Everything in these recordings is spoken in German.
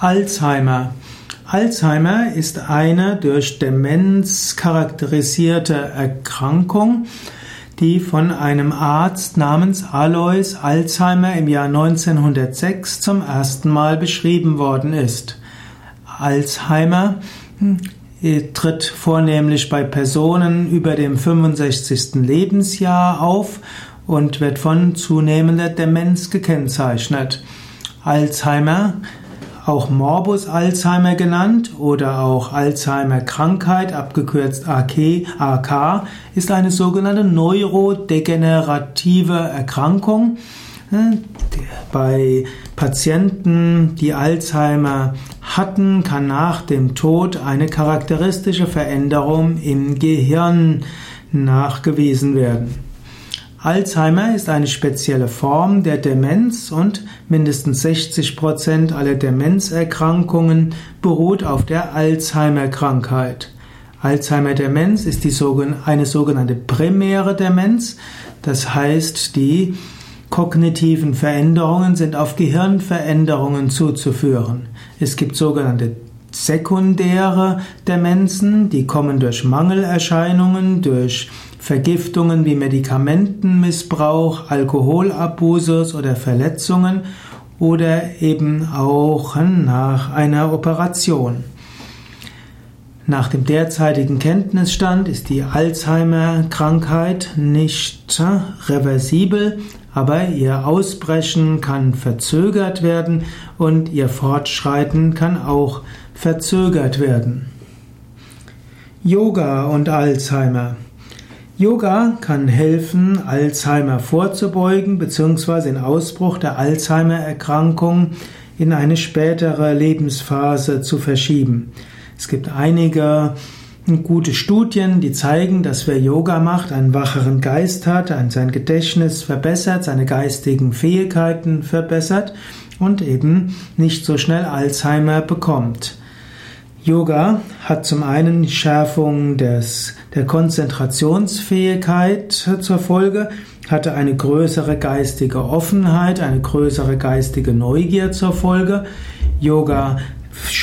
Alzheimer. Alzheimer ist eine durch Demenz charakterisierte Erkrankung, die von einem Arzt namens Alois Alzheimer im Jahr 1906 zum ersten Mal beschrieben worden ist. Alzheimer hm, tritt vornehmlich bei Personen über dem 65. Lebensjahr auf und wird von zunehmender Demenz gekennzeichnet. Alzheimer auch Morbus Alzheimer genannt oder auch Alzheimer-Krankheit, abgekürzt AK, AK, ist eine sogenannte neurodegenerative Erkrankung. Bei Patienten, die Alzheimer hatten, kann nach dem Tod eine charakteristische Veränderung im Gehirn nachgewiesen werden. Alzheimer ist eine spezielle Form der Demenz und mindestens 60 Prozent aller Demenzerkrankungen beruht auf der Alzheimer-Krankheit. Alzheimer-Demenz ist die, eine sogenannte primäre Demenz, das heißt, die kognitiven Veränderungen sind auf Gehirnveränderungen zuzuführen. Es gibt sogenannte sekundäre Demenzen, die kommen durch Mangelerscheinungen, durch Vergiftungen wie Medikamentenmissbrauch, Alkoholabusus oder Verletzungen oder eben auch nach einer Operation. Nach dem derzeitigen Kenntnisstand ist die Alzheimer-Krankheit nicht reversibel, aber ihr Ausbrechen kann verzögert werden und ihr Fortschreiten kann auch verzögert werden. Yoga und Alzheimer. Yoga kann helfen, Alzheimer vorzubeugen bzw. den Ausbruch der Alzheimer-Erkrankung in eine spätere Lebensphase zu verschieben. Es gibt einige gute Studien, die zeigen, dass wer Yoga macht, einen wacheren Geist hat, sein Gedächtnis verbessert, seine geistigen Fähigkeiten verbessert und eben nicht so schnell Alzheimer bekommt. Yoga hat zum einen Schärfung des, der Konzentrationsfähigkeit zur Folge, hatte eine größere geistige Offenheit, eine größere geistige Neugier zur Folge. Yoga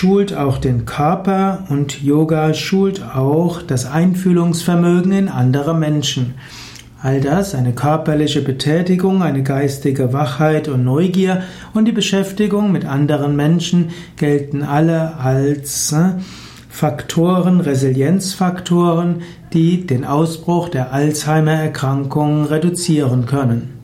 schult auch den Körper und Yoga schult auch das Einfühlungsvermögen in andere Menschen. All das, eine körperliche Betätigung, eine geistige Wachheit und Neugier und die Beschäftigung mit anderen Menschen gelten alle als äh, Faktoren, Resilienzfaktoren, die den Ausbruch der Alzheimer-Erkrankung reduzieren können.